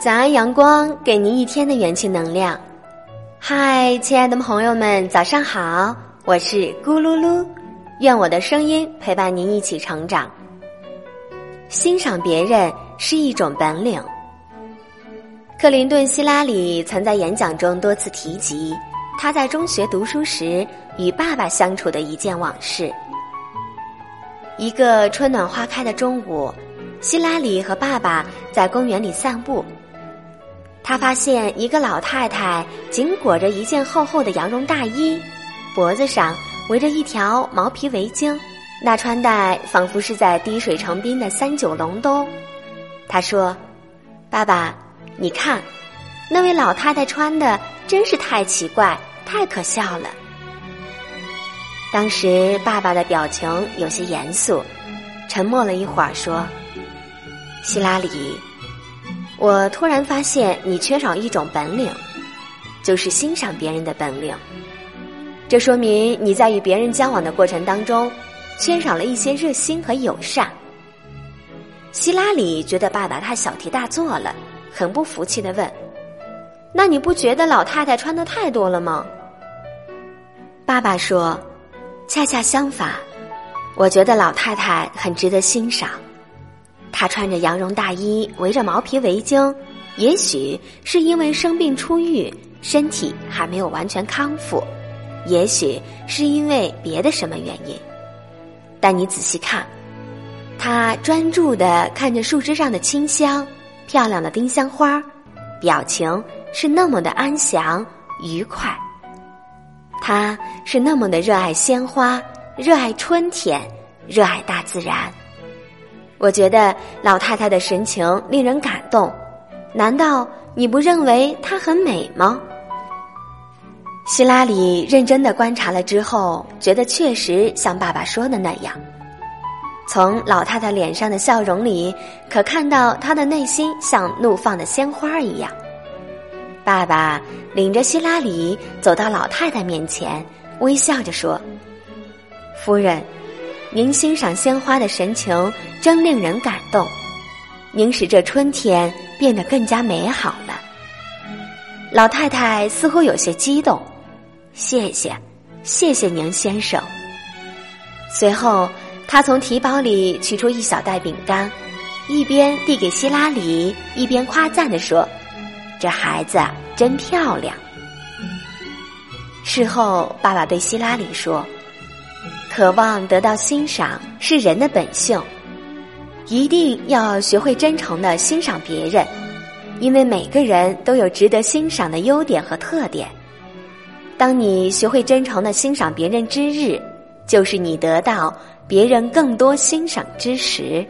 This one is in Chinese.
早安，阳光，给您一天的元气能量。嗨，亲爱的朋友们，早上好！我是咕噜噜，愿我的声音陪伴您一起成长。欣赏别人是一种本领。克林顿·希拉里曾在演讲中多次提及他在中学读书时与爸爸相处的一件往事。一个春暖花开的中午，希拉里和爸爸在公园里散步。他发现一个老太太紧裹着一件厚厚的羊绒大衣，脖子上围着一条毛皮围巾，那穿戴仿佛是在滴水成冰的三九隆冬。他说：“爸爸，你看，那位老太太穿的真是太奇怪，太可笑了。”当时爸爸的表情有些严肃，沉默了一会儿，说：“希拉里。”我突然发现你缺少一种本领，就是欣赏别人的本领。这说明你在与别人交往的过程当中，缺少了一些热心和友善。希拉里觉得爸爸太小题大做了，很不服气的问：“那你不觉得老太太穿的太多了吗？”爸爸说：“恰恰相反，我觉得老太太很值得欣赏。”他穿着羊绒大衣，围着毛皮围巾，也许是因为生病初愈，身体还没有完全康复，也许是因为别的什么原因。但你仔细看，他专注的看着树枝上的清香、漂亮的丁香花，表情是那么的安详愉快。他是那么的热爱鲜花，热爱春天，热爱大自然。我觉得老太太的神情令人感动，难道你不认为她很美吗？希拉里认真的观察了之后，觉得确实像爸爸说的那样。从老太太脸上的笑容里，可看到她的内心像怒放的鲜花一样。爸爸领着希拉里走到老太太面前，微笑着说：“夫人。”您欣赏鲜花的神情真令人感动，您使这春天变得更加美好了。老太太似乎有些激动，谢谢，谢谢您，先生。随后，她从提包里取出一小袋饼干，一边递给希拉里，一边夸赞地说：“这孩子真漂亮。”事后，爸爸对希拉里说。渴望得到欣赏是人的本性，一定要学会真诚的欣赏别人，因为每个人都有值得欣赏的优点和特点。当你学会真诚的欣赏别人之日，就是你得到别人更多欣赏之时。